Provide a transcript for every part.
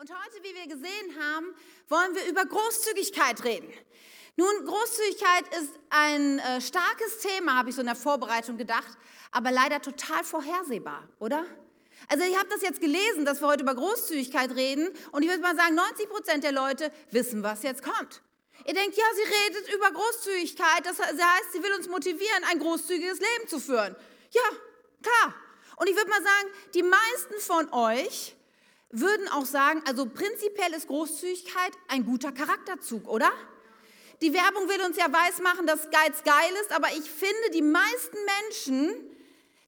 Und heute, wie wir gesehen haben, wollen wir über Großzügigkeit reden. Nun, Großzügigkeit ist ein äh, starkes Thema, habe ich so in der Vorbereitung gedacht, aber leider total vorhersehbar, oder? Also ich habe das jetzt gelesen, dass wir heute über Großzügigkeit reden und ich würde mal sagen, 90 Prozent der Leute wissen, was jetzt kommt. Ihr denkt, ja, sie redet über Großzügigkeit, das heißt, sie will uns motivieren, ein großzügiges Leben zu führen. Ja, klar. Und ich würde mal sagen, die meisten von euch würden auch sagen, also prinzipiell ist Großzügigkeit ein guter Charakterzug, oder? Die Werbung will uns ja weismachen, dass Geiz geil ist, aber ich finde, die meisten Menschen,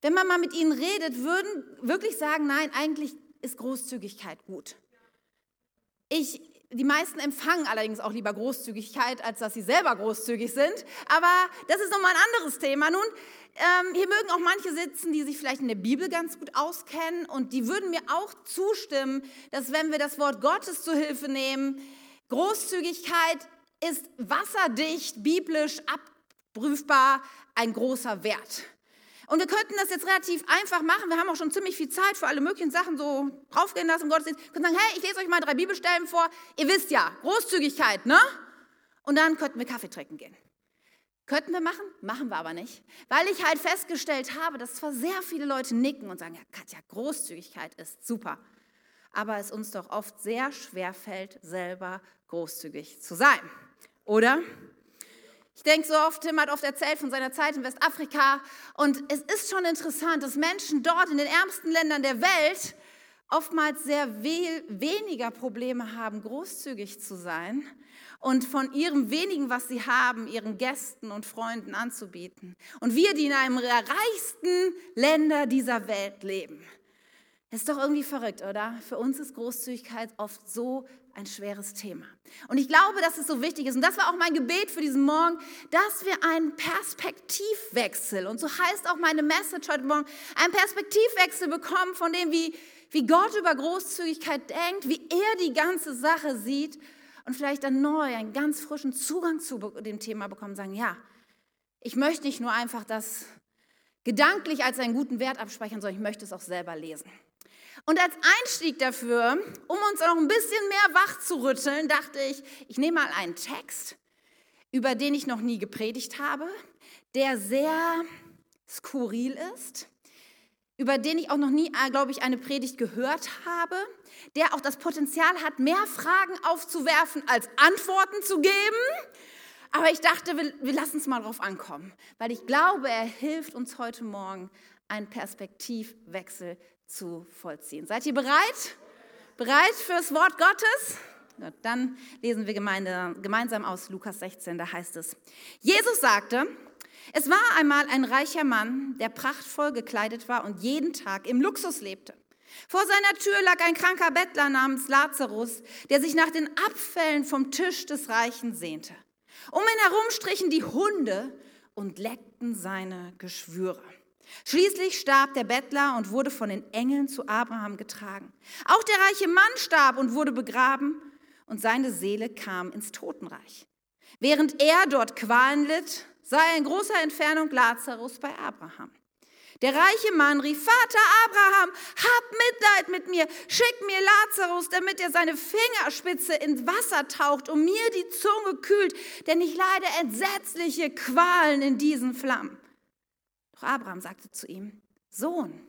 wenn man mal mit ihnen redet, würden wirklich sagen, nein, eigentlich ist Großzügigkeit gut. Ich, die meisten empfangen allerdings auch lieber Großzügigkeit, als dass sie selber großzügig sind. Aber das ist nochmal ein anderes Thema. Nun, ähm, hier mögen auch manche sitzen, die sich vielleicht in der Bibel ganz gut auskennen und die würden mir auch zustimmen, dass wenn wir das Wort Gottes zu Hilfe nehmen, Großzügigkeit ist wasserdicht, biblisch abprüfbar ein großer Wert. Und wir könnten das jetzt relativ einfach machen. Wir haben auch schon ziemlich viel Zeit für alle möglichen Sachen so draufgehen lassen im Gottesdienst. Wir können sagen, hey, ich lese euch mal drei Bibelstellen vor. Ihr wisst ja, Großzügigkeit, ne? Und dann könnten wir Kaffee trinken gehen. Könnten wir machen, machen wir aber nicht, weil ich halt festgestellt habe, dass zwar sehr viele Leute nicken und sagen, ja Katja, Großzügigkeit ist super, aber es uns doch oft sehr schwer fällt, selber großzügig zu sein, oder? Ich denke so oft, Tim hat oft erzählt von seiner Zeit in Westafrika. Und es ist schon interessant, dass Menschen dort in den ärmsten Ländern der Welt oftmals sehr weniger Probleme haben, großzügig zu sein und von ihrem wenigen, was sie haben, ihren Gästen und Freunden anzubieten. Und wir, die in einem der reichsten Länder dieser Welt leben. ist doch irgendwie verrückt, oder? Für uns ist Großzügigkeit oft so ein schweres Thema. Und ich glaube, dass es so wichtig ist. Und das war auch mein Gebet für diesen Morgen, dass wir einen Perspektivwechsel, und so heißt auch meine Message heute Morgen, einen Perspektivwechsel bekommen von dem, wie, wie Gott über Großzügigkeit denkt, wie er die ganze Sache sieht und vielleicht dann neu einen ganz frischen Zugang zu dem Thema bekommen, sagen, ja, ich möchte nicht nur einfach das gedanklich als einen guten Wert abspeichern, sondern ich möchte es auch selber lesen. Und als Einstieg dafür, um uns noch ein bisschen mehr wach zu rütteln, dachte ich, ich nehme mal einen Text, über den ich noch nie gepredigt habe, der sehr skurril ist, über den ich auch noch nie, äh, glaube ich, eine Predigt gehört habe, der auch das Potenzial hat, mehr Fragen aufzuwerfen, als Antworten zu geben. Aber ich dachte, wir, wir lassen es mal drauf ankommen, weil ich glaube, er hilft uns heute Morgen, einen Perspektivwechsel zu vollziehen. Seid ihr bereit? Bereit fürs Wort Gottes? Dann lesen wir gemeinsam aus Lukas 16, da heißt es, Jesus sagte, es war einmal ein reicher Mann, der prachtvoll gekleidet war und jeden Tag im Luxus lebte. Vor seiner Tür lag ein kranker Bettler namens Lazarus, der sich nach den Abfällen vom Tisch des Reichen sehnte. Um ihn herum strichen die Hunde und leckten seine Geschwüre. Schließlich starb der Bettler und wurde von den Engeln zu Abraham getragen. Auch der reiche Mann starb und wurde begraben und seine Seele kam ins Totenreich. Während er dort Qualen litt, sei in großer Entfernung Lazarus bei Abraham. Der reiche Mann rief, Vater Abraham, hab Mitleid mit mir, schick mir Lazarus, damit er seine Fingerspitze ins Wasser taucht und mir die Zunge kühlt, denn ich leide entsetzliche Qualen in diesen Flammen. Doch Abraham sagte zu ihm, Sohn,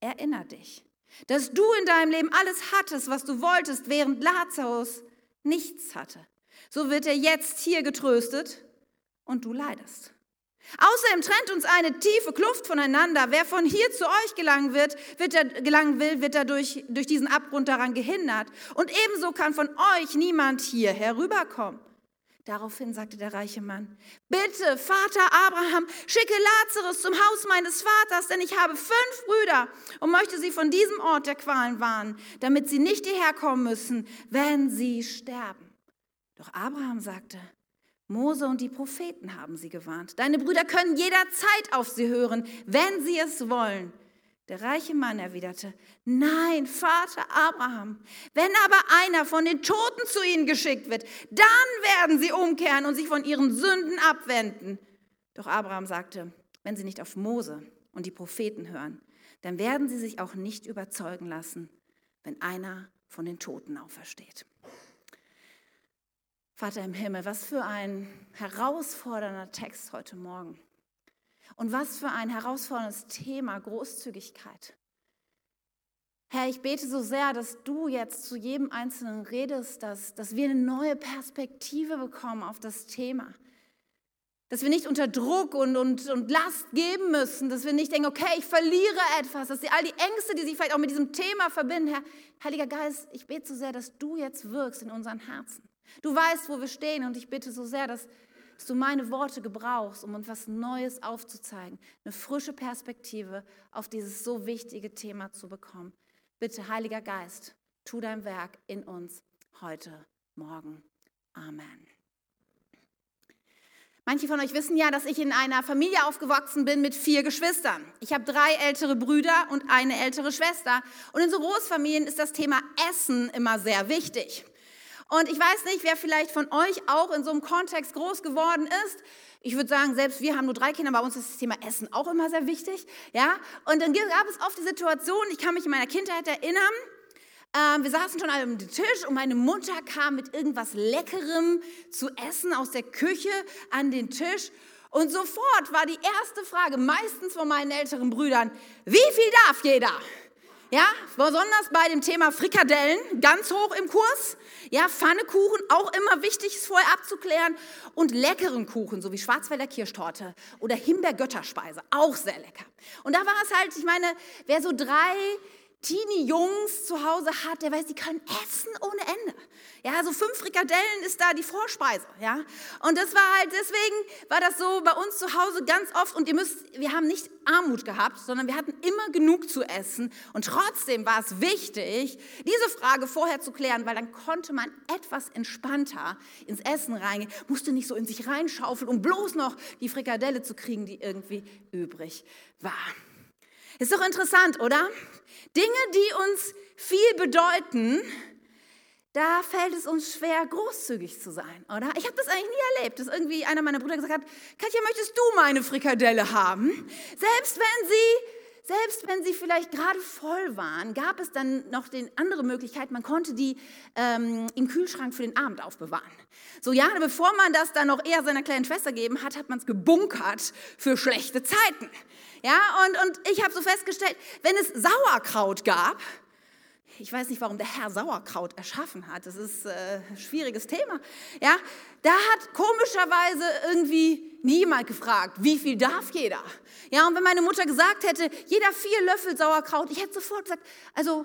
erinner dich, dass du in deinem Leben alles hattest, was du wolltest, während Lazarus nichts hatte. So wird er jetzt hier getröstet und du leidest. Außerdem trennt uns eine tiefe Kluft voneinander. Wer von hier zu euch gelangen, wird, wird er, gelangen will, wird dadurch durch diesen Abgrund daran gehindert. Und ebenso kann von euch niemand hier herüberkommen. Daraufhin sagte der reiche Mann, bitte, Vater Abraham, schicke Lazarus zum Haus meines Vaters, denn ich habe fünf Brüder und möchte sie von diesem Ort der Qualen warnen, damit sie nicht hierher kommen müssen, wenn sie sterben. Doch Abraham sagte, Mose und die Propheten haben sie gewarnt. Deine Brüder können jederzeit auf sie hören, wenn sie es wollen. Der reiche Mann erwiderte, nein, Vater Abraham, wenn aber einer von den Toten zu ihnen geschickt wird, dann werden sie umkehren und sich von ihren Sünden abwenden. Doch Abraham sagte, wenn sie nicht auf Mose und die Propheten hören, dann werden sie sich auch nicht überzeugen lassen, wenn einer von den Toten aufersteht. Vater im Himmel, was für ein herausfordernder Text heute Morgen. Und was für ein herausforderndes Thema Großzügigkeit. Herr, ich bete so sehr, dass du jetzt zu jedem Einzelnen redest, dass, dass wir eine neue Perspektive bekommen auf das Thema. Dass wir nicht unter Druck und, und, und Last geben müssen, dass wir nicht denken, okay, ich verliere etwas, dass all die Ängste, die sich vielleicht auch mit diesem Thema verbinden, Herr, Heiliger Geist, ich bete so sehr, dass du jetzt wirkst in unseren Herzen. Du weißt, wo wir stehen und ich bitte so sehr, dass, dass du meine Worte gebrauchst, um uns was Neues aufzuzeigen, eine frische Perspektive auf dieses so wichtige Thema zu bekommen. Bitte, Heiliger Geist, tu dein Werk in uns heute, morgen. Amen. Manche von euch wissen ja, dass ich in einer Familie aufgewachsen bin mit vier Geschwistern. Ich habe drei ältere Brüder und eine ältere Schwester. Und in so Großfamilien ist das Thema Essen immer sehr wichtig. Und ich weiß nicht, wer vielleicht von euch auch in so einem Kontext groß geworden ist. Ich würde sagen, selbst wir haben nur drei Kinder, bei uns ist das Thema Essen auch immer sehr wichtig. Ja? Und dann gab es oft die Situation, ich kann mich in meiner Kindheit erinnern, äh, wir saßen schon alle am Tisch und meine Mutter kam mit irgendwas Leckerem zu essen aus der Küche an den Tisch. Und sofort war die erste Frage, meistens von meinen älteren Brüdern, wie viel darf jeder? Ja, besonders bei dem Thema Frikadellen, ganz hoch im Kurs. Ja, Pfannekuchen, auch immer wichtig, es vorher abzuklären. Und leckeren Kuchen, so wie Schwarzwälder Kirschtorte oder Himbeergötterspeise, auch sehr lecker. Und da war es halt, ich meine, wer so drei Teenie-Jungs zu Hause hat, der weiß, die können essen ohne Ende. Ja, so fünf Frikadellen ist da die Vorspeise, ja. Und das war halt, deswegen war das so bei uns zu Hause ganz oft und ihr müsst, wir haben nicht Armut gehabt, sondern wir hatten immer genug zu essen und trotzdem war es wichtig, diese Frage vorher zu klären, weil dann konnte man etwas entspannter ins Essen reingehen, musste nicht so in sich reinschaufeln, um bloß noch die Frikadelle zu kriegen, die irgendwie übrig war. Ist doch interessant, oder? Dinge, die uns viel bedeuten, da fällt es uns schwer, großzügig zu sein, oder? Ich habe das eigentlich nie erlebt, dass irgendwie einer meiner Brüder gesagt hat, Katja, möchtest du meine Frikadelle haben? Selbst wenn sie selbst wenn sie vielleicht gerade voll waren, gab es dann noch die andere Möglichkeit, man konnte die ähm, im Kühlschrank für den Abend aufbewahren. So ja, bevor man das dann noch eher seiner kleinen Schwester gegeben hat, hat man es gebunkert für schlechte Zeiten. Ja, und, und ich habe so festgestellt, wenn es Sauerkraut gab, ich weiß nicht, warum der Herr Sauerkraut erschaffen hat. Das ist äh, ein schwieriges Thema. Ja, da hat komischerweise irgendwie niemand gefragt, wie viel darf jeder. Ja, und wenn meine Mutter gesagt hätte, jeder vier Löffel Sauerkraut, ich hätte sofort gesagt, also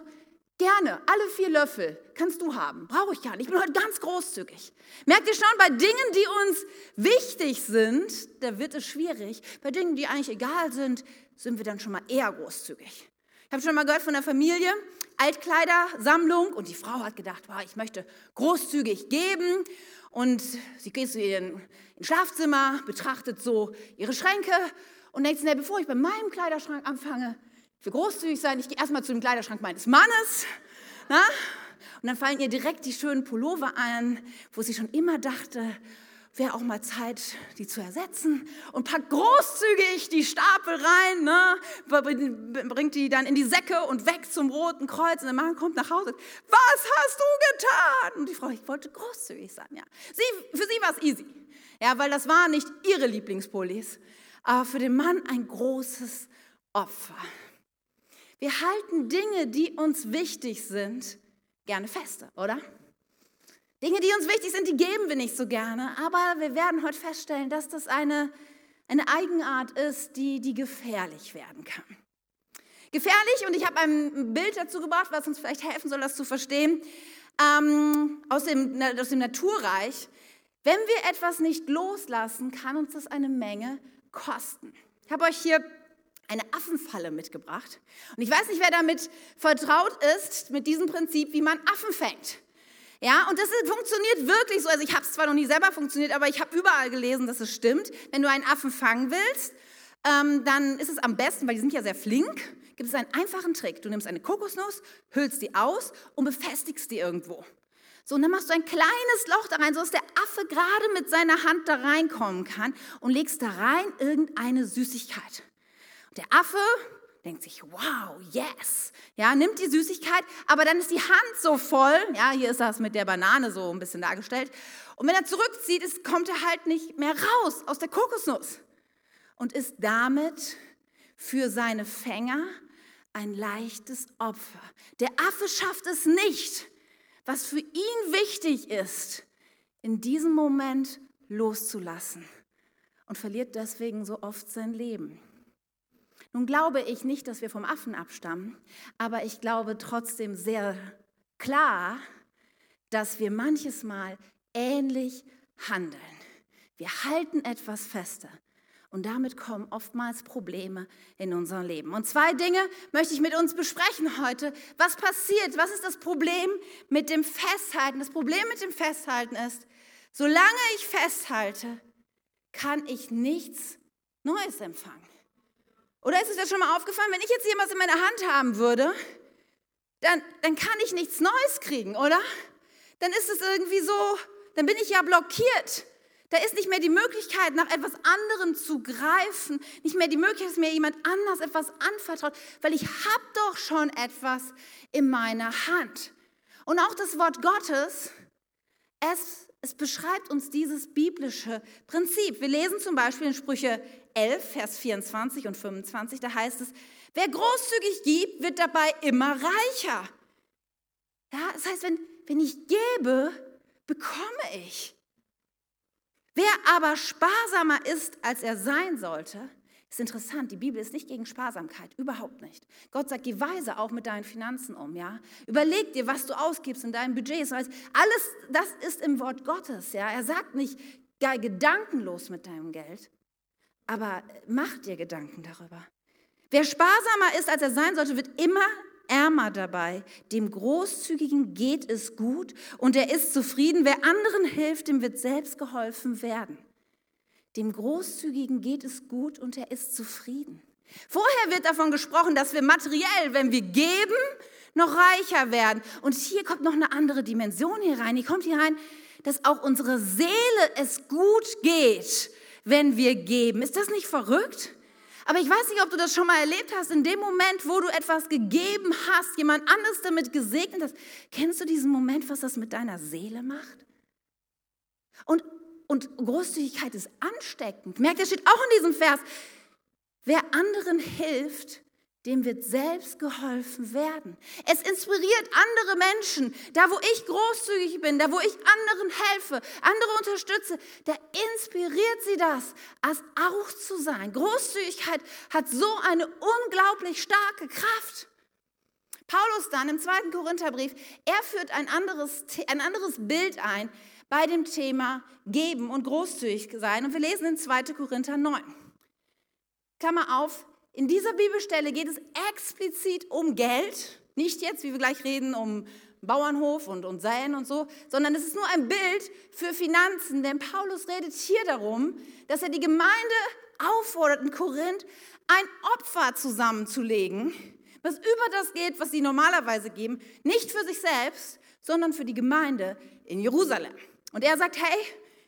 gerne, alle vier Löffel kannst du haben. Brauche ich gar nicht. Ich bin heute ganz großzügig. Merkt ihr schon, bei Dingen, die uns wichtig sind, da wird es schwierig. Bei Dingen, die eigentlich egal sind, sind wir dann schon mal eher großzügig. Ich habe schon mal gehört von der Familie, Altkleidersammlung und die Frau hat gedacht, wow, ich möchte großzügig geben und sie geht zu ihr ins Schlafzimmer, betrachtet so ihre Schränke und denkt sich, bevor ich bei meinem Kleiderschrank anfange, für großzügig sein, ich gehe erstmal zu dem Kleiderschrank meines Mannes. Na? Und dann fallen ihr direkt die schönen Pullover ein, wo sie schon immer dachte, wäre auch mal Zeit, die zu ersetzen und packt großzügig die Stapel rein, ne? bringt die dann in die Säcke und weg zum Roten Kreuz und der Mann kommt nach Hause. Was hast du getan? Und die Frau, ich wollte großzügig sein, ja. Sie, für sie war es easy, ja, weil das waren nicht ihre Lieblingspullis, aber für den Mann ein großes Opfer. Wir halten Dinge, die uns wichtig sind, gerne feste, oder? Dinge, die uns wichtig sind, die geben wir nicht so gerne, aber wir werden heute feststellen, dass das eine, eine Eigenart ist, die, die gefährlich werden kann. Gefährlich, und ich habe ein Bild dazu gebracht, was uns vielleicht helfen soll, das zu verstehen, ähm, aus, dem, aus dem Naturreich. Wenn wir etwas nicht loslassen, kann uns das eine Menge kosten. Ich habe euch hier eine Affenfalle mitgebracht. Und ich weiß nicht, wer damit vertraut ist, mit diesem Prinzip, wie man Affen fängt. Ja, und das funktioniert wirklich so. Also ich habe es zwar noch nie selber funktioniert, aber ich habe überall gelesen, dass es stimmt. Wenn du einen Affen fangen willst, ähm, dann ist es am besten, weil die sind ja sehr flink, gibt es einen einfachen Trick. Du nimmst eine Kokosnuss, hüllst die aus und befestigst die irgendwo. So, und dann machst du ein kleines Loch da rein, sodass der Affe gerade mit seiner Hand da reinkommen kann und legst da rein irgendeine Süßigkeit. Der Affe denkt sich, wow, yes. Ja, nimmt die Süßigkeit, aber dann ist die Hand so voll. Ja, hier ist das mit der Banane so ein bisschen dargestellt. Und wenn er zurückzieht, ist, kommt er halt nicht mehr raus aus der Kokosnuss und ist damit für seine Fänger ein leichtes Opfer. Der Affe schafft es nicht, was für ihn wichtig ist, in diesem Moment loszulassen und verliert deswegen so oft sein Leben. Nun glaube ich nicht, dass wir vom Affen abstammen, aber ich glaube trotzdem sehr klar, dass wir manches Mal ähnlich handeln. Wir halten etwas fester und damit kommen oftmals Probleme in unser Leben. Und zwei Dinge möchte ich mit uns besprechen heute. Was passiert? Was ist das Problem mit dem Festhalten? Das Problem mit dem Festhalten ist, solange ich festhalte, kann ich nichts Neues empfangen. Oder ist es dir schon mal aufgefallen, wenn ich jetzt was in meiner Hand haben würde, dann, dann kann ich nichts Neues kriegen, oder? Dann ist es irgendwie so, dann bin ich ja blockiert. Da ist nicht mehr die Möglichkeit, nach etwas anderem zu greifen, nicht mehr die Möglichkeit, dass mir jemand anders etwas anvertraut, weil ich habe doch schon etwas in meiner Hand. Und auch das Wort Gottes, es, es beschreibt uns dieses biblische Prinzip. Wir lesen zum Beispiel in Sprüche 11, Vers 24 und 25, da heißt es, wer großzügig gibt, wird dabei immer reicher. Ja, das heißt, wenn, wenn ich gebe, bekomme ich. Wer aber sparsamer ist, als er sein sollte, ist interessant, die Bibel ist nicht gegen Sparsamkeit, überhaupt nicht. Gott sagt, geh weise auch mit deinen Finanzen um, ja? Überleg dir, was du ausgibst in deinem Budget. Alles, das ist im Wort Gottes, ja? Er sagt nicht, geh gedankenlos mit deinem Geld, aber mach dir Gedanken darüber. Wer sparsamer ist, als er sein sollte, wird immer ärmer dabei. Dem Großzügigen geht es gut und er ist zufrieden. Wer anderen hilft, dem wird selbst geholfen werden. Dem Großzügigen geht es gut und er ist zufrieden. Vorher wird davon gesprochen, dass wir materiell, wenn wir geben, noch reicher werden. Und hier kommt noch eine andere Dimension hier rein. Hier kommt hier rein, dass auch unsere Seele es gut geht, wenn wir geben. Ist das nicht verrückt? Aber ich weiß nicht, ob du das schon mal erlebt hast. In dem Moment, wo du etwas gegeben hast, jemand anderes damit gesegnet hast, kennst du diesen Moment, was das mit deiner Seele macht? Und, und Großzügigkeit ist ansteckend. Merkt, das steht auch in diesem Vers. Wer anderen hilft, dem wird selbst geholfen werden. Es inspiriert andere Menschen. Da, wo ich großzügig bin, da, wo ich anderen helfe, andere unterstütze, da inspiriert sie das, als auch zu sein. Großzügigkeit hat so eine unglaublich starke Kraft. Paulus dann im zweiten Korintherbrief, er führt ein anderes, ein anderes Bild ein bei dem Thema Geben und großzügig sein. Und wir lesen in 2. Korinther 9. Klammer auf, in dieser Bibelstelle geht es explizit um Geld, nicht jetzt, wie wir gleich reden, um Bauernhof und, und Säen und so, sondern es ist nur ein Bild für Finanzen, denn Paulus redet hier darum, dass er die Gemeinde auffordert in Korinth, ein Opfer zusammenzulegen, was über das geht, was sie normalerweise geben, nicht für sich selbst, sondern für die Gemeinde in Jerusalem. Und er sagt, hey,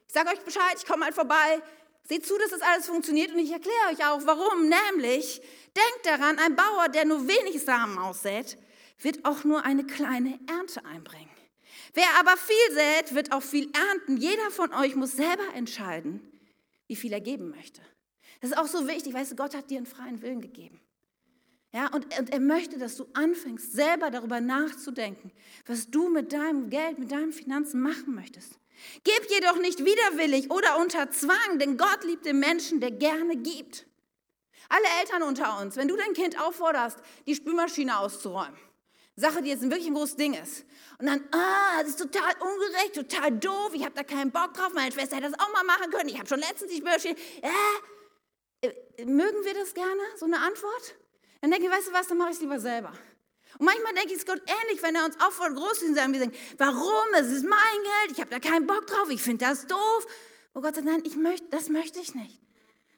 ich sage euch Bescheid, ich komme mal vorbei, Seht zu, dass das alles funktioniert und ich erkläre euch auch, warum. Nämlich, denkt daran, ein Bauer, der nur wenig Samen aussät, wird auch nur eine kleine Ernte einbringen. Wer aber viel sät, wird auch viel ernten. Jeder von euch muss selber entscheiden, wie viel er geben möchte. Das ist auch so wichtig, weißt du, Gott hat dir einen freien Willen gegeben. Ja, und, und er möchte, dass du anfängst, selber darüber nachzudenken, was du mit deinem Geld, mit deinen Finanzen machen möchtest. Gib jedoch nicht widerwillig oder unter Zwang, denn Gott liebt den Menschen, der gerne gibt. Alle Eltern unter uns, wenn du dein Kind aufforderst, die Spülmaschine auszuräumen, Sache, die jetzt wirklich ein großes Ding ist, und dann, ah, das ist total ungerecht, total doof, ich habe da keinen Bock drauf, meine Schwester hätte das auch mal machen können, ich habe schon letztens die Spülmaschine, äh, äh, mögen wir das gerne, so eine Antwort? Dann denke ich, weißt du was, dann mache ich es lieber selber. Und manchmal denke ich, es Gott ähnlich, wenn er uns auffordert, groß zu sein. Wir sagen, warum? Es ist mein Geld, ich habe da keinen Bock drauf, ich finde das doof. Und Gott sagt, nein, ich möchte, das möchte ich nicht.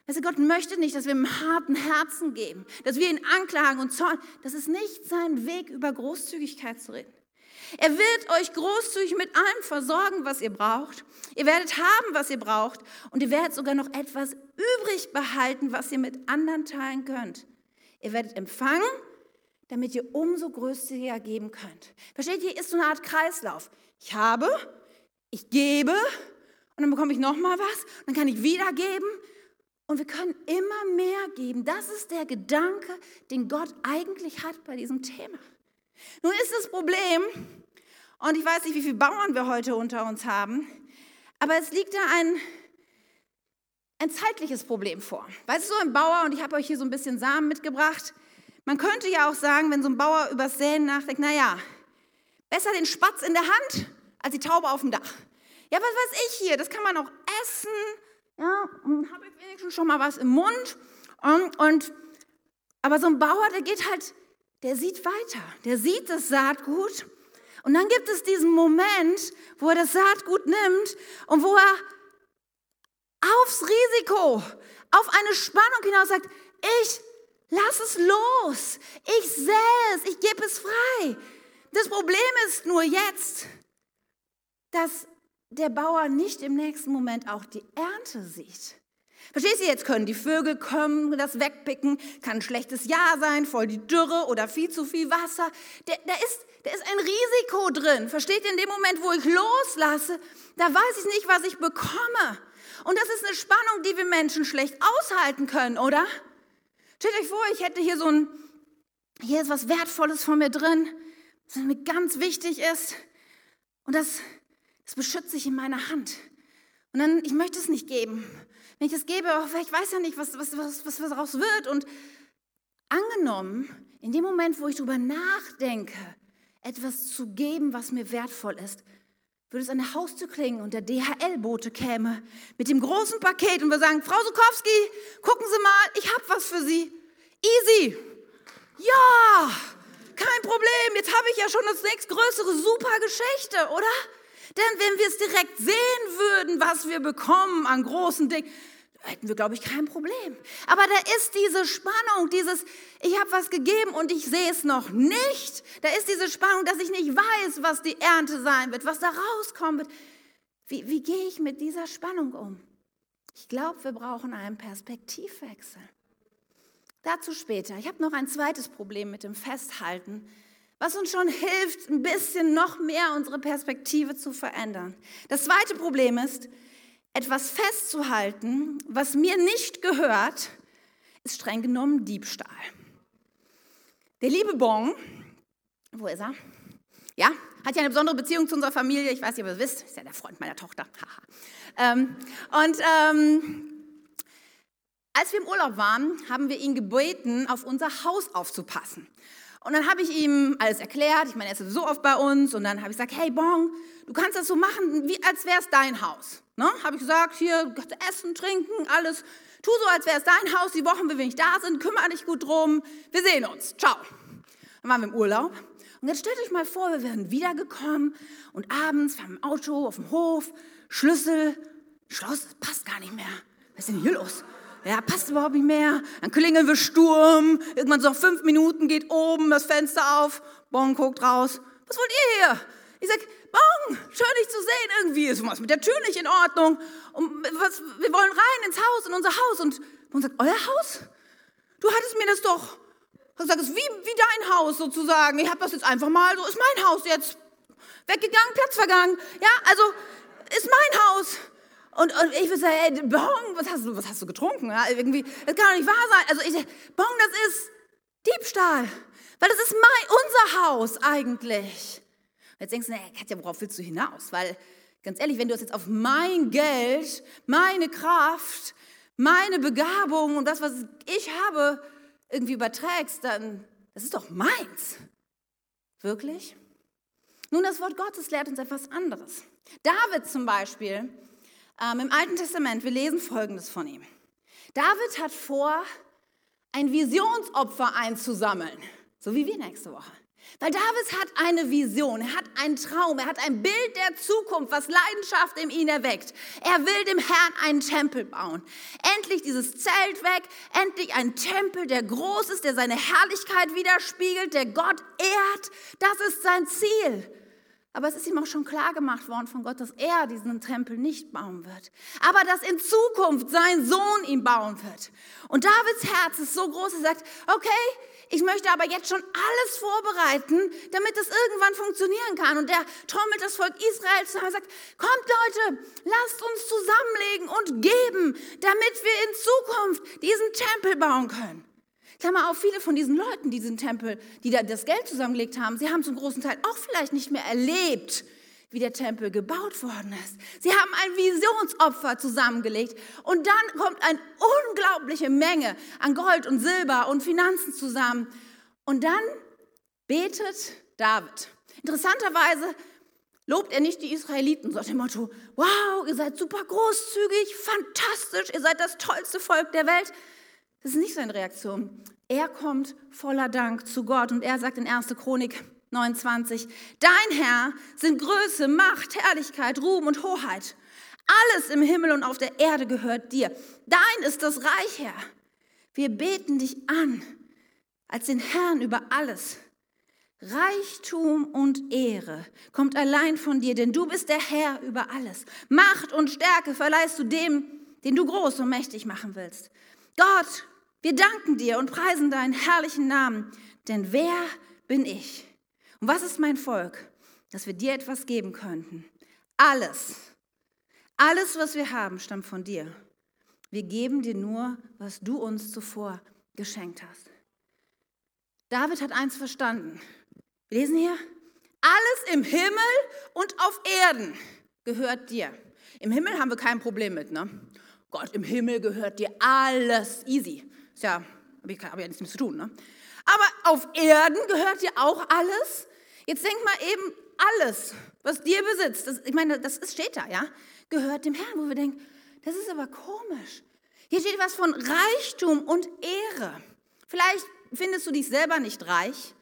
Also Gott möchte nicht, dass wir im harten Herzen geben, dass wir ihn anklagen und zorn. Das ist nicht sein Weg, über Großzügigkeit zu reden. Er wird euch großzügig mit allem versorgen, was ihr braucht. Ihr werdet haben, was ihr braucht. Und ihr werdet sogar noch etwas übrig behalten, was ihr mit anderen teilen könnt. Ihr werdet empfangen, damit ihr umso größer geben könnt. Versteht ihr, ist so eine Art Kreislauf. Ich habe, ich gebe und dann bekomme ich nochmal was, dann kann ich wieder geben und wir können immer mehr geben. Das ist der Gedanke, den Gott eigentlich hat bei diesem Thema. Nun ist das Problem, und ich weiß nicht, wie viele Bauern wir heute unter uns haben, aber es liegt da ein, ein zeitliches Problem vor. Weißt du, so ein Bauer, und ich habe euch hier so ein bisschen Samen mitgebracht, man könnte ja auch sagen, wenn so ein Bauer übers Säen nachdenkt, naja, besser den Spatz in der Hand als die Taube auf dem Dach. Ja, was weiß ich hier, das kann man auch essen, ja, und habe ich wenigstens schon mal was im Mund. Und, und, aber so ein Bauer, der geht halt, der sieht weiter, der sieht das Saatgut und dann gibt es diesen Moment, wo er das Saatgut nimmt und wo er aufs Risiko, auf eine Spannung hinaus sagt, ich lass es los, ich sähe es, ich gebe es frei. Das Problem ist nur jetzt, dass der Bauer nicht im nächsten Moment auch die Ernte sieht. Verstehst du, jetzt können die Vögel kommen, das wegpicken, kann ein schlechtes Jahr sein, voll die Dürre oder viel zu viel Wasser. Da, da, ist, da ist ein Risiko drin. Versteht ihr, in dem Moment, wo ich loslasse, da weiß ich nicht, was ich bekomme. Und das ist eine Spannung, die wir Menschen schlecht aushalten können, oder? Stellt euch vor, ich hätte hier so ein, hier ist was Wertvolles von mir drin, was mir ganz wichtig ist. Und das, das beschütze ich in meiner Hand. Und dann, ich möchte es nicht geben. Wenn ich es gebe, ich weiß ja nicht, was, was, was, was daraus wird. Und angenommen, in dem Moment, wo ich darüber nachdenke, etwas zu geben, was mir wertvoll ist, würde es an der Haustür klingen und der DHL-Bote käme mit dem großen Paket und wir sagen, Frau Sukowski, gucken Sie mal, ich habe was für Sie. Easy. Ja, kein Problem. Jetzt habe ich ja schon das nächstgrößere super Geschichte, oder? Denn wenn wir es direkt sehen würden, was wir bekommen an großen Dingen, hätten wir, glaube ich, kein Problem. Aber da ist diese Spannung, dieses, ich habe was gegeben und ich sehe es noch nicht. Da ist diese Spannung, dass ich nicht weiß, was die Ernte sein wird, was da rauskommen wird. Wie, wie gehe ich mit dieser Spannung um? Ich glaube, wir brauchen einen Perspektivwechsel. Dazu später. Ich habe noch ein zweites Problem mit dem Festhalten was uns schon hilft, ein bisschen noch mehr unsere Perspektive zu verändern. Das zweite Problem ist, etwas festzuhalten, was mir nicht gehört, ist streng genommen Diebstahl. Der liebe Bon, wo ist er? Ja, hat ja eine besondere Beziehung zu unserer Familie. Ich weiß nicht, ob ihr es wisst. Ist ja der Freund meiner Tochter. ähm, und ähm, als wir im Urlaub waren, haben wir ihn gebeten, auf unser Haus aufzupassen. Und dann habe ich ihm alles erklärt. Ich meine, er ist so oft bei uns. Und dann habe ich gesagt, hey Bong, du kannst das so machen, wie als wäre es dein Haus. Ne? Habe ich gesagt, hier, essen, trinken, alles. Tu so, als wäre es dein Haus. Die Wochen, wenn wir nicht da sind, kümmere dich gut drum. Wir sehen uns. Ciao. Dann waren wir im Urlaub. Und jetzt stellt euch mal vor, wir wären wiedergekommen und abends, haben im Auto, auf dem Hof, Schlüssel, Schloss, passt gar nicht mehr. Was ist denn hier los? Ja, passt überhaupt nicht mehr. Dann klingeln wir Sturm. Irgendwann so fünf Minuten geht oben das Fenster auf. Bon guckt raus. Was wollt ihr hier? Ich sag, Bon, schön dich zu sehen. Irgendwie ist was mit der Tür nicht in Ordnung. Und was, wir wollen rein ins Haus, in unser Haus. Und Bon sagt, euer Haus? Du hattest mir das doch. Ich sage, es ist wie, wie dein Haus sozusagen. Ich habe das jetzt einfach mal, so ist mein Haus jetzt. Weggegangen, Platz vergangen. Ja, also ist mein Haus. Und, und ich würde sagen, ey, Bong, was hast du, was hast du getrunken? Ja, irgendwie, das kann doch nicht wahr sein. Also ich sage, Bong, das ist Diebstahl. Weil das ist mein, unser Haus eigentlich. Jetzt denkst du, naja, Katja, worauf willst du hinaus? Weil, ganz ehrlich, wenn du das jetzt auf mein Geld, meine Kraft, meine Begabung und das, was ich habe, irgendwie überträgst, dann, das ist doch meins. Wirklich? Nun, das Wort Gottes lehrt uns etwas anderes. David zum Beispiel ähm, Im Alten Testament, wir lesen Folgendes von ihm. David hat vor, ein Visionsopfer einzusammeln, so wie wir nächste Woche. Weil David hat eine Vision, er hat einen Traum, er hat ein Bild der Zukunft, was Leidenschaft in ihn erweckt. Er will dem Herrn einen Tempel bauen. Endlich dieses Zelt weg, endlich ein Tempel, der groß ist, der seine Herrlichkeit widerspiegelt, der Gott ehrt. Das ist sein Ziel. Aber es ist ihm auch schon klar gemacht worden von Gott, dass er diesen Tempel nicht bauen wird. Aber dass in Zukunft sein Sohn ihn bauen wird. Und Davids Herz ist so groß, er sagt, okay, ich möchte aber jetzt schon alles vorbereiten, damit es irgendwann funktionieren kann. Und er trommelt das Volk Israel zusammen und sagt, kommt Leute, lasst uns zusammenlegen und geben, damit wir in Zukunft diesen Tempel bauen können. Klammer auf, viele von diesen Leuten, die diesen Tempel, die da das Geld zusammengelegt haben, sie haben zum großen Teil auch vielleicht nicht mehr erlebt, wie der Tempel gebaut worden ist. Sie haben ein Visionsopfer zusammengelegt und dann kommt eine unglaubliche Menge an Gold und Silber und Finanzen zusammen. Und dann betet David. Interessanterweise lobt er nicht die Israeliten, so nach dem Motto, wow, ihr seid super großzügig, fantastisch, ihr seid das tollste Volk der Welt. Das ist nicht seine Reaktion. Er kommt voller Dank zu Gott und er sagt in 1. Chronik 29, Dein Herr sind Größe, Macht, Herrlichkeit, Ruhm und Hoheit. Alles im Himmel und auf der Erde gehört dir. Dein ist das Reich, Herr. Wir beten dich an als den Herrn über alles. Reichtum und Ehre kommt allein von dir, denn du bist der Herr über alles. Macht und Stärke verleihst du dem, den du groß und mächtig machen willst. Gott, wir danken dir und preisen deinen herrlichen Namen, denn wer bin ich? Und was ist mein Volk, dass wir dir etwas geben könnten? Alles, alles, was wir haben, stammt von dir. Wir geben dir nur, was du uns zuvor geschenkt hast. David hat eins verstanden. Wir lesen hier, alles im Himmel und auf Erden gehört dir. Im Himmel haben wir kein Problem mit, ne? Gott, im Himmel gehört dir alles easy. Ist ja, habe ich, hab ja nichts mit zu tun. Ne? Aber auf Erden gehört dir auch alles. Jetzt denk mal eben, alles, was dir besitzt, das, ich meine, das ist, steht da, ja, gehört dem Herrn, wo wir denken, das ist aber komisch. Hier steht was von Reichtum und Ehre. Vielleicht findest du dich selber nicht reich,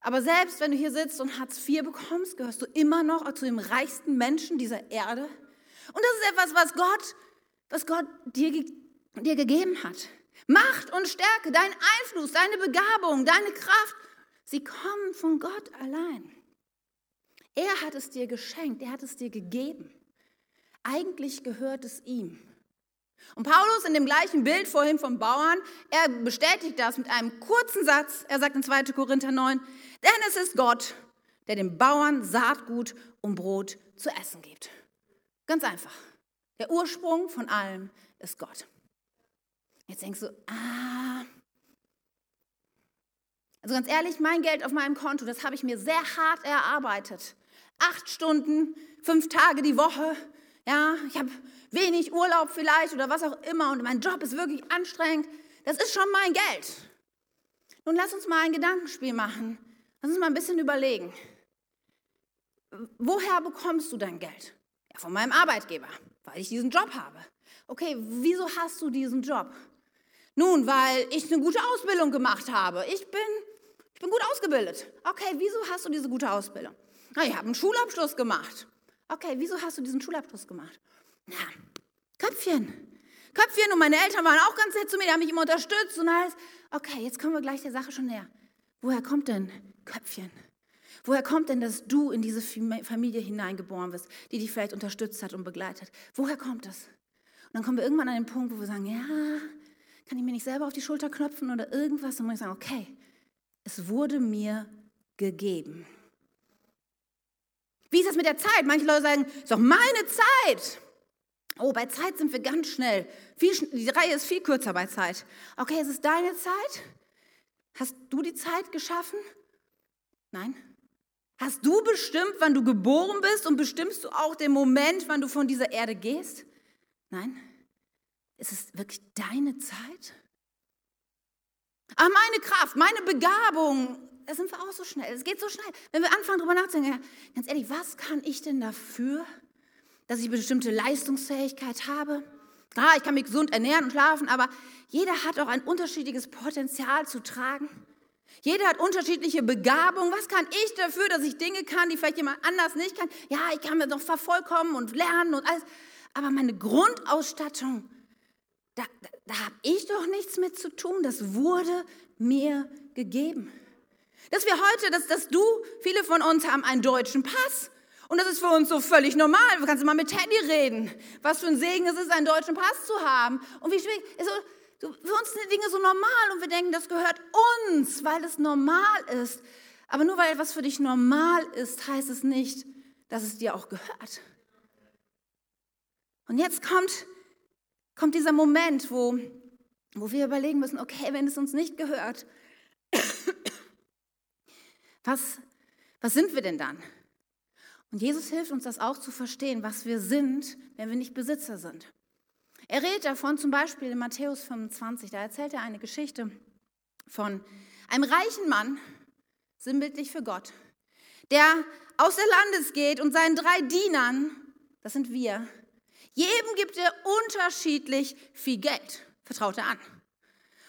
aber selbst wenn du hier sitzt und Hartz IV bekommst, gehörst du immer noch zu den reichsten Menschen dieser Erde. Und das ist etwas, was Gott was Gott dir, dir gegeben hat. Macht und Stärke, dein Einfluss, deine Begabung, deine Kraft, sie kommen von Gott allein. Er hat es dir geschenkt, er hat es dir gegeben. Eigentlich gehört es ihm. Und Paulus in dem gleichen Bild vorhin vom Bauern, er bestätigt das mit einem kurzen Satz. Er sagt in 2. Korinther 9, denn es ist Gott, der dem Bauern Saatgut und Brot zu essen gibt. Ganz einfach. Der Ursprung von allem ist Gott. Jetzt denkst du, ah. Also ganz ehrlich, mein Geld auf meinem Konto, das habe ich mir sehr hart erarbeitet. Acht Stunden, fünf Tage die Woche. Ja, ich habe wenig Urlaub vielleicht oder was auch immer und mein Job ist wirklich anstrengend. Das ist schon mein Geld. Nun lass uns mal ein Gedankenspiel machen. Lass uns mal ein bisschen überlegen. Woher bekommst du dein Geld? Ja, von meinem Arbeitgeber weil ich diesen Job habe. Okay, wieso hast du diesen Job? Nun, weil ich eine gute Ausbildung gemacht habe. Ich bin, ich bin gut ausgebildet. Okay, wieso hast du diese gute Ausbildung? Na, ich habe einen Schulabschluss gemacht. Okay, wieso hast du diesen Schulabschluss gemacht? Na, Köpfchen. Köpfchen und meine Eltern waren auch ganz nett zu mir, die haben mich immer unterstützt und alles. Okay, jetzt kommen wir gleich der Sache schon näher. Woher kommt denn Köpfchen? Woher kommt denn, dass du in diese Familie hineingeboren wirst, die dich vielleicht unterstützt hat und begleitet? Woher kommt das? Und dann kommen wir irgendwann an den Punkt, wo wir sagen, ja, kann ich mir nicht selber auf die Schulter knöpfen oder irgendwas? Dann muss ich sagen, okay, es wurde mir gegeben. Wie ist das mit der Zeit? Manche Leute sagen, es ist doch meine Zeit. Oh, bei Zeit sind wir ganz schnell. die Reihe ist viel kürzer bei Zeit. Okay, es ist deine Zeit. Hast du die Zeit geschaffen? Nein, Hast du bestimmt, wann du geboren bist und bestimmst du auch den Moment, wann du von dieser Erde gehst? Nein. Ist es wirklich deine Zeit? Aber meine Kraft, meine Begabung, da sind wir auch so schnell. Es geht so schnell. Wenn wir anfangen, darüber nachzudenken, ganz ehrlich, was kann ich denn dafür, dass ich bestimmte Leistungsfähigkeit habe? Klar, ich kann mich gesund ernähren und schlafen, aber jeder hat auch ein unterschiedliches Potenzial zu tragen. Jeder hat unterschiedliche Begabungen. Was kann ich dafür, dass ich Dinge kann, die vielleicht jemand anders nicht kann? Ja, ich kann mir doch vervollkommen und lernen und alles. Aber meine Grundausstattung, da, da, habe ich doch nichts mit zu tun. Das wurde mir gegeben. Dass wir heute, dass, dass du, viele von uns haben einen deutschen Pass. Und das ist für uns so völlig normal. Du kannst mal mit Teddy reden. Was für ein Segen es ist, einen deutschen Pass zu haben. Und wie schwierig. Also, für uns sind die Dinge so normal und wir denken, das gehört uns, weil es normal ist. Aber nur weil etwas für dich normal ist, heißt es nicht, dass es dir auch gehört. Und jetzt kommt, kommt dieser Moment, wo, wo wir überlegen müssen, okay, wenn es uns nicht gehört, was, was sind wir denn dann? Und Jesus hilft uns das auch zu verstehen, was wir sind, wenn wir nicht Besitzer sind. Er redet davon zum Beispiel in Matthäus 25, da erzählt er eine Geschichte von einem reichen Mann, sinnbildlich für Gott, der aus der Landes geht und seinen drei Dienern, das sind wir, jedem gibt er unterschiedlich viel Geld, vertraut er an.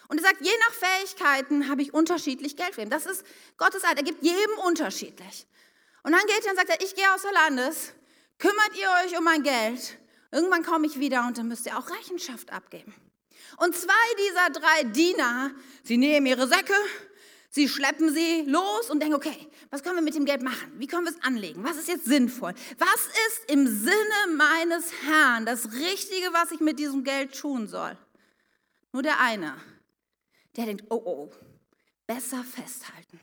Und er sagt, je nach Fähigkeiten habe ich unterschiedlich Geld für ihn. Das ist Gottes Art, er gibt jedem unterschiedlich. Und dann geht er und sagt ich gehe außer Landes, kümmert ihr euch um mein Geld, irgendwann komme ich wieder und dann müsst ihr auch Rechenschaft abgeben. Und zwei dieser drei Diener, sie nehmen ihre Säcke, sie schleppen sie los und denken, okay, was können wir mit dem Geld machen? Wie können wir es anlegen? Was ist jetzt sinnvoll? Was ist im Sinne meines Herrn das Richtige, was ich mit diesem Geld tun soll? Nur der eine, der denkt, oh, oh, besser festhalten.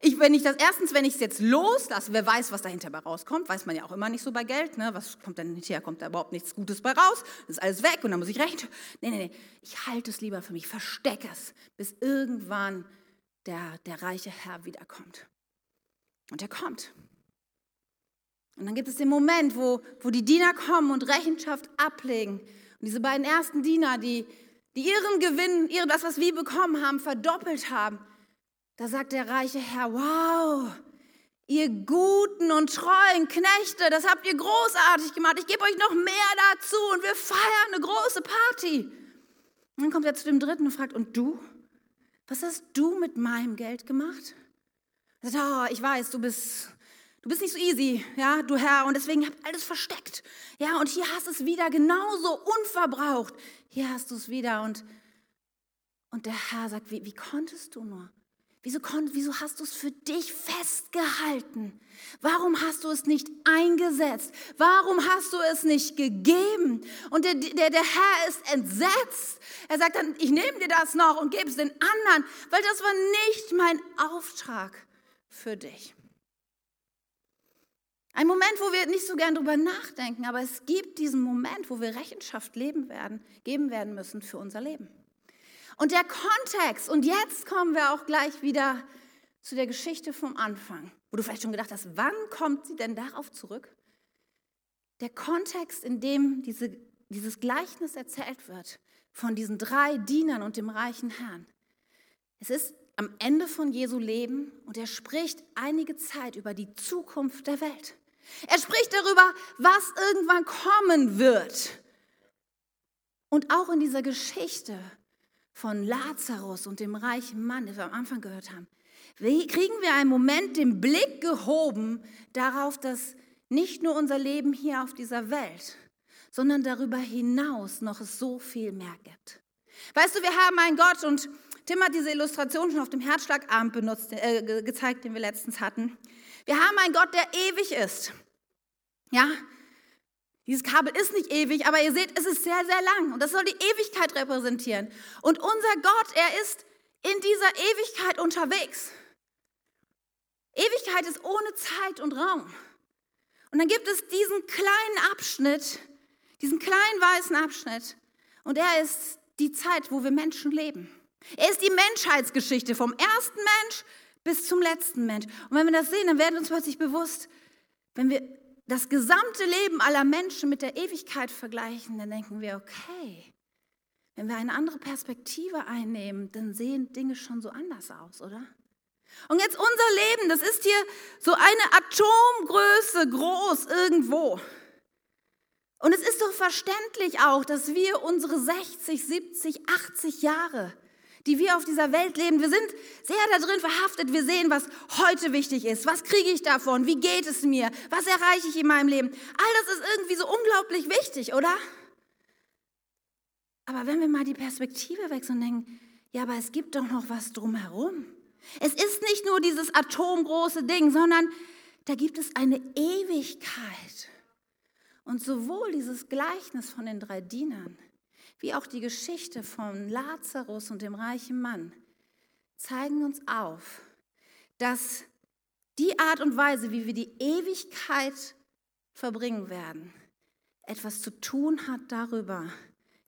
Ich, wenn ich das, erstens, wenn ich es jetzt loslasse, wer weiß, was dahinter bei rauskommt, weiß man ja auch immer nicht so bei Geld, ne? was kommt denn hinterher, kommt da überhaupt nichts Gutes bei raus, das ist alles weg und dann muss ich rechnen. Nee, nee, nee, ich halte es lieber für mich, verstecke es, bis irgendwann der, der reiche Herr wiederkommt. Und er kommt. Und dann gibt es den Moment, wo, wo die Diener kommen und Rechenschaft ablegen. Und diese beiden ersten Diener, die, die ihren Gewinn, ihre, das, was wir bekommen haben, verdoppelt haben, da sagt der reiche Herr, wow, ihr guten und treuen Knechte, das habt ihr großartig gemacht. Ich gebe euch noch mehr dazu und wir feiern eine große Party. Und dann kommt er zu dem dritten und fragt, und du? Was hast du mit meinem Geld gemacht? Er sagt, oh, ich weiß, du bist, du bist nicht so easy, ja, du Herr, und deswegen habt alles versteckt. Ja, und hier hast du es wieder genauso unverbraucht. Hier hast du es wieder und, und der Herr sagt, wie, wie konntest du nur? Wieso, wieso hast du es für dich festgehalten? Warum hast du es nicht eingesetzt? Warum hast du es nicht gegeben? Und der, der, der Herr ist entsetzt. Er sagt dann, ich nehme dir das noch und gebe es den anderen, weil das war nicht mein Auftrag für dich. Ein Moment, wo wir nicht so gern drüber nachdenken, aber es gibt diesen Moment, wo wir Rechenschaft leben werden, geben werden müssen für unser Leben. Und der Kontext, und jetzt kommen wir auch gleich wieder zu der Geschichte vom Anfang, wo du vielleicht schon gedacht hast, wann kommt sie denn darauf zurück? Der Kontext, in dem diese, dieses Gleichnis erzählt wird von diesen drei Dienern und dem reichen Herrn. Es ist am Ende von Jesu Leben und er spricht einige Zeit über die Zukunft der Welt. Er spricht darüber, was irgendwann kommen wird. Und auch in dieser Geschichte von Lazarus und dem reichen Mann, den wir am Anfang gehört haben, kriegen wir einen Moment den Blick gehoben darauf, dass nicht nur unser Leben hier auf dieser Welt, sondern darüber hinaus noch so viel mehr gibt. Weißt du, wir haben einen Gott und Tim hat diese Illustration schon auf dem Herzschlagabend benutzt, äh, gezeigt, den wir letztens hatten. Wir haben einen Gott, der ewig ist. Ja, dieses Kabel ist nicht ewig, aber ihr seht, es ist sehr, sehr lang und das soll die Ewigkeit repräsentieren. Und unser Gott, er ist in dieser Ewigkeit unterwegs. Ewigkeit ist ohne Zeit und Raum. Und dann gibt es diesen kleinen Abschnitt, diesen kleinen weißen Abschnitt. Und er ist die Zeit, wo wir Menschen leben. Er ist die Menschheitsgeschichte vom ersten Mensch bis zum letzten Mensch. Und wenn wir das sehen, dann werden uns plötzlich bewusst, wenn wir das gesamte Leben aller Menschen mit der Ewigkeit vergleichen, dann denken wir, okay, wenn wir eine andere Perspektive einnehmen, dann sehen Dinge schon so anders aus, oder? Und jetzt unser Leben, das ist hier so eine Atomgröße groß irgendwo. Und es ist doch verständlich auch, dass wir unsere 60, 70, 80 Jahre die wir auf dieser Welt leben. Wir sind sehr da drin verhaftet. Wir sehen, was heute wichtig ist. Was kriege ich davon? Wie geht es mir? Was erreiche ich in meinem Leben? All das ist irgendwie so unglaublich wichtig, oder? Aber wenn wir mal die Perspektive wechseln und denken, ja, aber es gibt doch noch was drumherum. Es ist nicht nur dieses atomgroße Ding, sondern da gibt es eine Ewigkeit. Und sowohl dieses Gleichnis von den drei Dienern, wie auch die Geschichte von Lazarus und dem reichen Mann zeigen uns auf, dass die Art und Weise, wie wir die Ewigkeit verbringen werden, etwas zu tun hat darüber,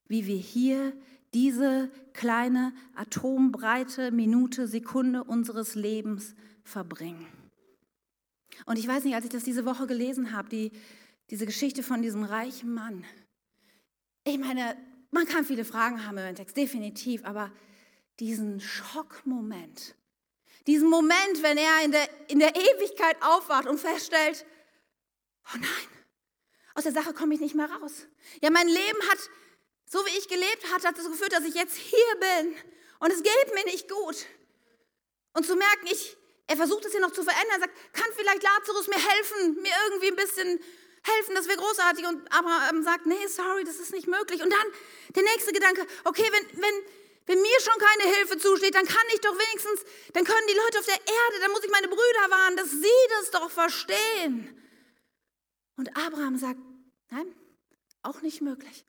wie wir hier diese kleine atombreite Minute, Sekunde unseres Lebens verbringen. Und ich weiß nicht, als ich das diese Woche gelesen habe, die, diese Geschichte von diesem reichen Mann. Ich meine, man kann viele Fragen haben im Text, definitiv, aber diesen Schockmoment, diesen Moment, wenn er in der, in der Ewigkeit aufwacht und feststellt, oh nein, aus der Sache komme ich nicht mehr raus. Ja, mein Leben hat, so wie ich gelebt habe, hat dazu geführt, dass ich jetzt hier bin und es geht mir nicht gut. Und zu merken, ich, er versucht es hier noch zu verändern, sagt, kann vielleicht Lazarus mir helfen, mir irgendwie ein bisschen helfen, das wäre großartig. Und Abraham sagt, nee, sorry, das ist nicht möglich. Und dann der nächste Gedanke, okay, wenn, wenn, wenn mir schon keine Hilfe zusteht, dann kann ich doch wenigstens, dann können die Leute auf der Erde, dann muss ich meine Brüder warnen, dass sie das doch verstehen. Und Abraham sagt, nein, auch nicht möglich.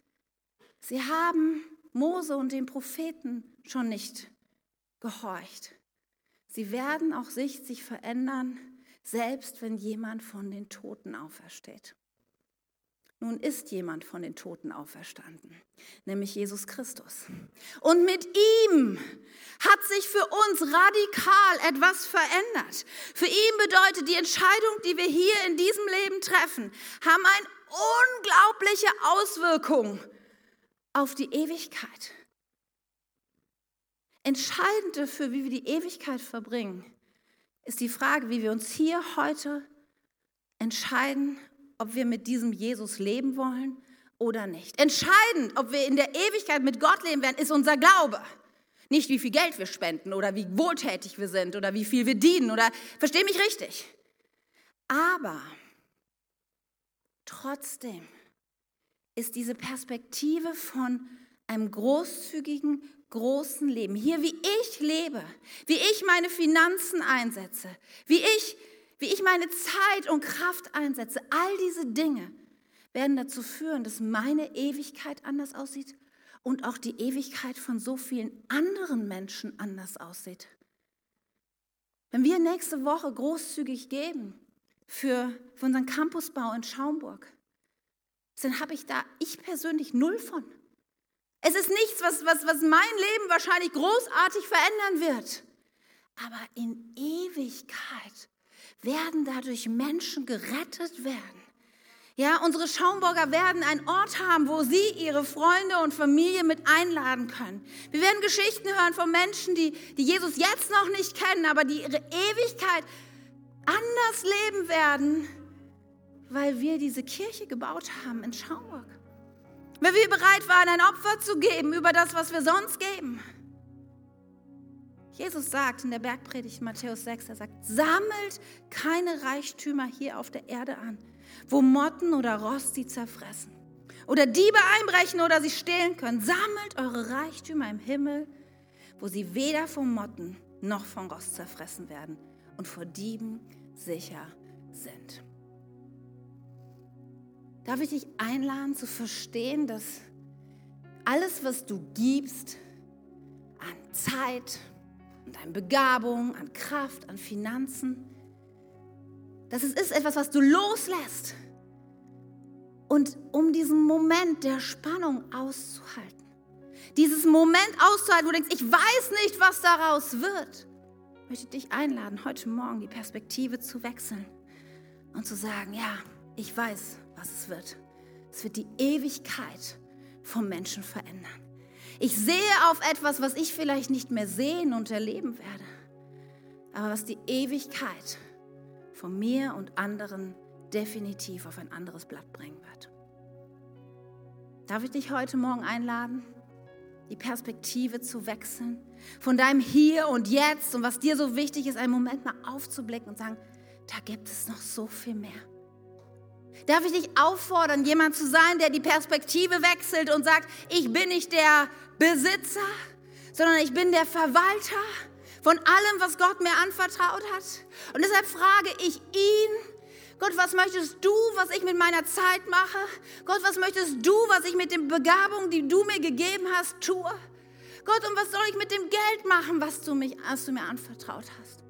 Sie haben Mose und den Propheten schon nicht gehorcht. Sie werden auch sich, sich verändern, selbst wenn jemand von den Toten aufersteht. Nun ist jemand von den Toten auferstanden, nämlich Jesus Christus. Und mit ihm hat sich für uns radikal etwas verändert. Für ihn bedeutet die Entscheidung, die wir hier in diesem Leben treffen, haben eine unglaubliche Auswirkung auf die Ewigkeit. Entscheidend dafür, wie wir die Ewigkeit verbringen, ist die Frage, wie wir uns hier heute entscheiden ob wir mit diesem Jesus leben wollen oder nicht. Entscheidend, ob wir in der Ewigkeit mit Gott leben werden, ist unser Glaube. Nicht wie viel Geld wir spenden oder wie wohltätig wir sind oder wie viel wir dienen oder verstehe mich richtig. Aber trotzdem ist diese Perspektive von einem großzügigen, großen Leben, hier wie ich lebe, wie ich meine Finanzen einsetze, wie ich wie ich meine Zeit und Kraft einsetze, all diese Dinge werden dazu führen, dass meine Ewigkeit anders aussieht und auch die Ewigkeit von so vielen anderen Menschen anders aussieht. Wenn wir nächste Woche großzügig geben für, für unseren Campusbau in Schaumburg, dann habe ich da ich persönlich null von. Es ist nichts, was, was, was mein Leben wahrscheinlich großartig verändern wird. Aber in Ewigkeit werden dadurch Menschen gerettet werden. Ja, unsere Schaumburger werden einen Ort haben, wo sie ihre Freunde und Familie mit einladen können. Wir werden Geschichten hören von Menschen, die, die Jesus jetzt noch nicht kennen, aber die ihre Ewigkeit anders leben werden, weil wir diese Kirche gebaut haben in Schaumburg. Weil wir bereit waren, ein Opfer zu geben über das, was wir sonst geben. Jesus sagt in der Bergpredigt Matthäus 6, er sagt, sammelt keine Reichtümer hier auf der Erde an, wo Motten oder Rost sie zerfressen oder Diebe einbrechen oder sie stehlen können. Sammelt eure Reichtümer im Himmel, wo sie weder vom Motten noch vom Rost zerfressen werden und vor Dieben sicher sind. Darf ich dich einladen zu verstehen, dass alles, was du gibst an Zeit, an deinen Begabungen, an Kraft, an Finanzen. Das ist etwas, was du loslässt. Und um diesen Moment der Spannung auszuhalten, dieses Moment auszuhalten, wo du denkst, ich weiß nicht, was daraus wird, möchte ich dich einladen, heute Morgen die Perspektive zu wechseln und zu sagen, ja, ich weiß, was es wird. Es wird die Ewigkeit vom Menschen verändern. Ich sehe auf etwas, was ich vielleicht nicht mehr sehen und erleben werde, aber was die Ewigkeit von mir und anderen definitiv auf ein anderes Blatt bringen wird. Darf ich dich heute Morgen einladen, die Perspektive zu wechseln, von deinem Hier und Jetzt und was dir so wichtig ist, einen Moment mal aufzublicken und sagen, da gibt es noch so viel mehr. Darf ich dich auffordern, jemand zu sein, der die Perspektive wechselt und sagt, ich bin nicht der Besitzer, sondern ich bin der Verwalter von allem, was Gott mir anvertraut hat. Und deshalb frage ich ihn, Gott, was möchtest du, was ich mit meiner Zeit mache? Gott, was möchtest du, was ich mit den Begabungen, die du mir gegeben hast, tue? Gott, und was soll ich mit dem Geld machen, was du, mich, was du mir anvertraut hast?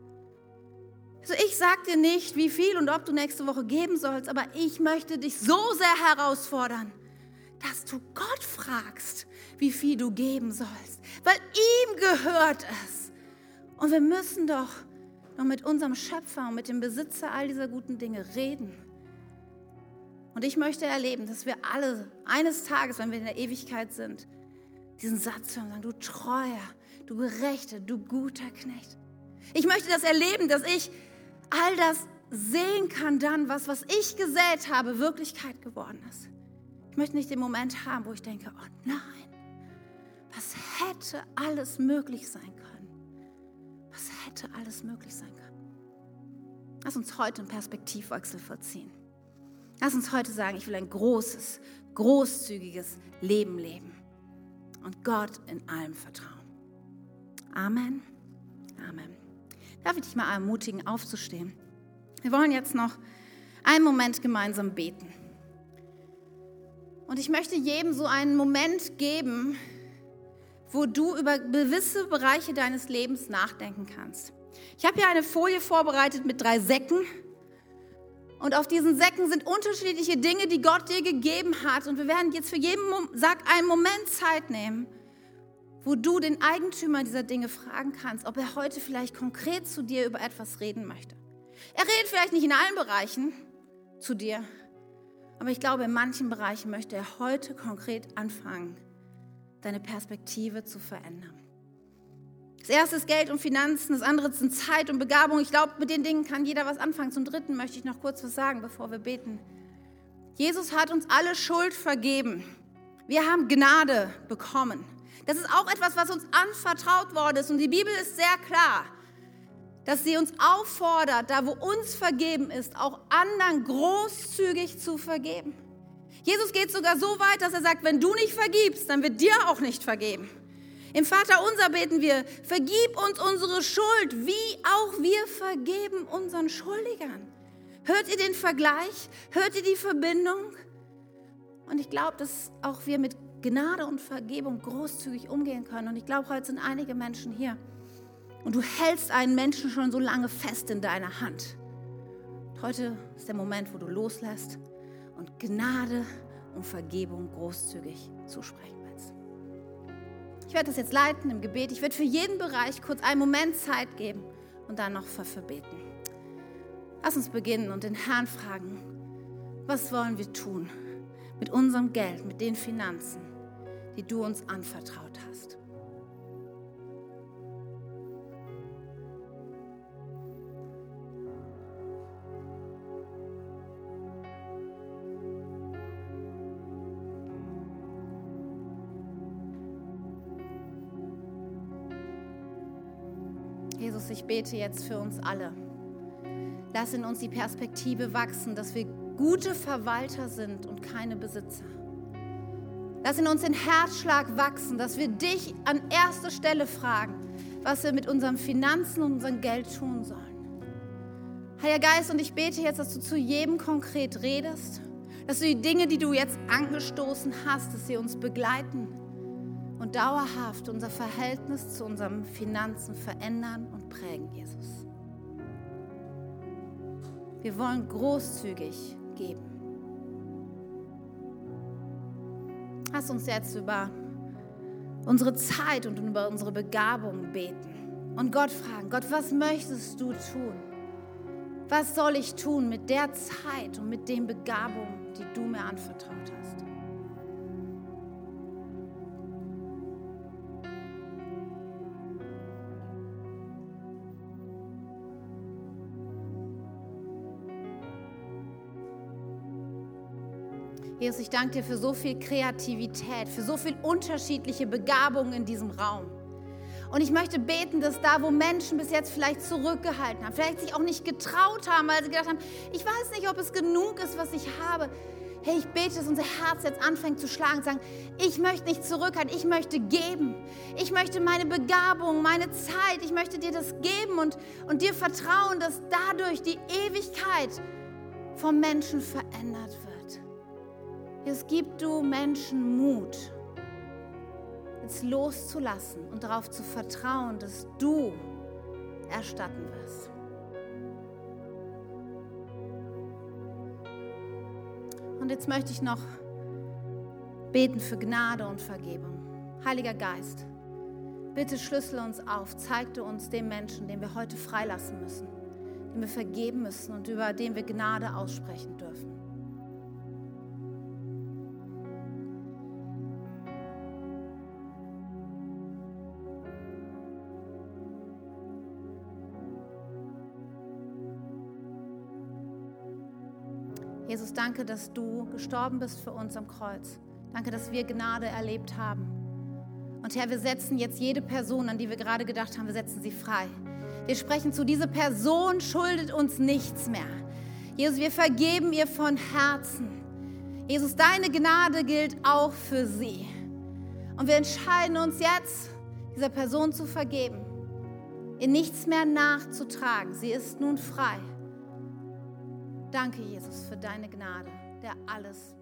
Also ich sage dir nicht, wie viel und ob du nächste Woche geben sollst, aber ich möchte dich so sehr herausfordern, dass du Gott fragst, wie viel du geben sollst, weil ihm gehört es. Und wir müssen doch noch mit unserem Schöpfer und mit dem Besitzer all dieser guten Dinge reden. Und ich möchte erleben, dass wir alle eines Tages, wenn wir in der Ewigkeit sind, diesen Satz hören und sagen, du treuer, du gerechter, du guter Knecht. Ich möchte das erleben, dass ich all das sehen kann dann, was, was ich gesät habe, Wirklichkeit geworden ist. Ich möchte nicht den Moment haben, wo ich denke, oh nein, was hätte alles möglich sein können? Was hätte alles möglich sein können? Lass uns heute einen Perspektivwechsel verziehen. Lass uns heute sagen, ich will ein großes, großzügiges Leben leben und Gott in allem vertrauen. Amen. Amen. Darf ich dich mal ermutigen, aufzustehen? Wir wollen jetzt noch einen Moment gemeinsam beten. Und ich möchte jedem so einen Moment geben, wo du über gewisse Bereiche deines Lebens nachdenken kannst. Ich habe hier eine Folie vorbereitet mit drei Säcken. Und auf diesen Säcken sind unterschiedliche Dinge, die Gott dir gegeben hat. Und wir werden jetzt für jeden Sack einen Moment Zeit nehmen, wo du den Eigentümer dieser Dinge fragen kannst, ob er heute vielleicht konkret zu dir über etwas reden möchte. Er redet vielleicht nicht in allen Bereichen zu dir, aber ich glaube, in manchen Bereichen möchte er heute konkret anfangen, deine Perspektive zu verändern. Das erste ist Geld und Finanzen, das andere sind Zeit und Begabung. Ich glaube, mit den Dingen kann jeder was anfangen. Zum dritten möchte ich noch kurz was sagen, bevor wir beten. Jesus hat uns alle Schuld vergeben. Wir haben Gnade bekommen. Das ist auch etwas, was uns anvertraut worden ist. Und die Bibel ist sehr klar, dass sie uns auffordert, da wo uns vergeben ist, auch anderen großzügig zu vergeben. Jesus geht sogar so weit, dass er sagt, wenn du nicht vergibst, dann wird dir auch nicht vergeben. Im Vater unser beten wir, vergib uns unsere Schuld, wie auch wir vergeben unseren Schuldigern. Hört ihr den Vergleich? Hört ihr die Verbindung? Und ich glaube, dass auch wir mit Gnade und Vergebung großzügig umgehen können. Und ich glaube, heute sind einige Menschen hier. Und du hältst einen Menschen schon so lange fest in deiner Hand. Und heute ist der Moment, wo du loslässt und Gnade und Vergebung großzügig zusprechen willst. Ich werde das jetzt leiten im Gebet. Ich werde für jeden Bereich kurz einen Moment Zeit geben und dann noch für, für beten. Lass uns beginnen und den Herrn fragen, was wollen wir tun mit unserem Geld, mit den Finanzen, die du uns anvertraut hast. Jesus, ich bete jetzt für uns alle. Lass in uns die Perspektive wachsen, dass wir gute Verwalter sind und keine Besitzer. Lass in uns den Herzschlag wachsen, dass wir dich an erster Stelle fragen, was wir mit unseren Finanzen und unserem Geld tun sollen. Heiliger Geist, und ich bete jetzt, dass du zu jedem konkret redest, dass du die Dinge, die du jetzt angestoßen hast, dass sie uns begleiten und dauerhaft unser Verhältnis zu unseren Finanzen verändern und prägen, Jesus. Wir wollen großzügig geben. Lass uns jetzt über unsere Zeit und über unsere Begabung beten und Gott fragen, Gott, was möchtest du tun? Was soll ich tun mit der Zeit und mit den Begabungen, die du mir anvertraut hast? Jesus, ich danke dir für so viel Kreativität, für so viel unterschiedliche Begabungen in diesem Raum. Und ich möchte beten, dass da, wo Menschen bis jetzt vielleicht zurückgehalten haben, vielleicht sich auch nicht getraut haben, weil sie gedacht haben, ich weiß nicht, ob es genug ist, was ich habe. Hey, ich bete, dass unser Herz jetzt anfängt zu schlagen und sagen, ich möchte nicht zurückhalten, ich möchte geben. Ich möchte meine Begabung, meine Zeit, ich möchte dir das geben und, und dir vertrauen, dass dadurch die Ewigkeit vom Menschen verändert wird. Es gibt du Menschen Mut, es loszulassen und darauf zu vertrauen, dass du erstatten wirst. Und jetzt möchte ich noch beten für Gnade und Vergebung. Heiliger Geist, bitte schlüssel uns auf, zeig du uns den Menschen, den wir heute freilassen müssen, den wir vergeben müssen und über den wir Gnade aussprechen dürfen. Jesus, danke, dass du gestorben bist für uns am Kreuz. Danke, dass wir Gnade erlebt haben. Und Herr, wir setzen jetzt jede Person, an die wir gerade gedacht haben, wir setzen sie frei. Wir sprechen zu, diese Person schuldet uns nichts mehr. Jesus, wir vergeben ihr von Herzen. Jesus, deine Gnade gilt auch für sie. Und wir entscheiden uns jetzt, dieser Person zu vergeben, ihr nichts mehr nachzutragen. Sie ist nun frei. Danke, Jesus, für deine Gnade, der alles